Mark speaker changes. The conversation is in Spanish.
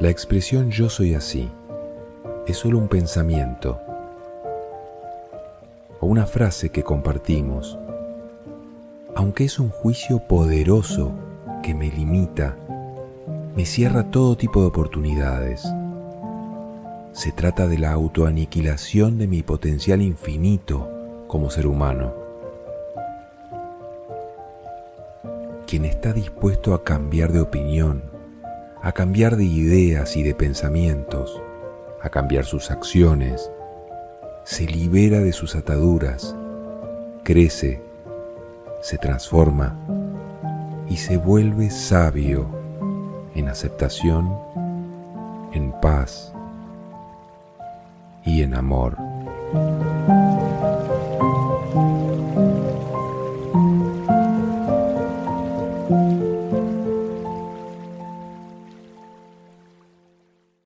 Speaker 1: La expresión yo soy así es solo un pensamiento o una frase que compartimos, aunque es un juicio poderoso que me limita, me cierra todo tipo de oportunidades. Se trata de la autoaniquilación de mi potencial infinito como ser humano. Quien está dispuesto a cambiar de opinión, a cambiar de ideas y de pensamientos, a cambiar sus acciones, se libera de sus ataduras, crece, se transforma y se vuelve sabio en aceptación, en paz y en amor.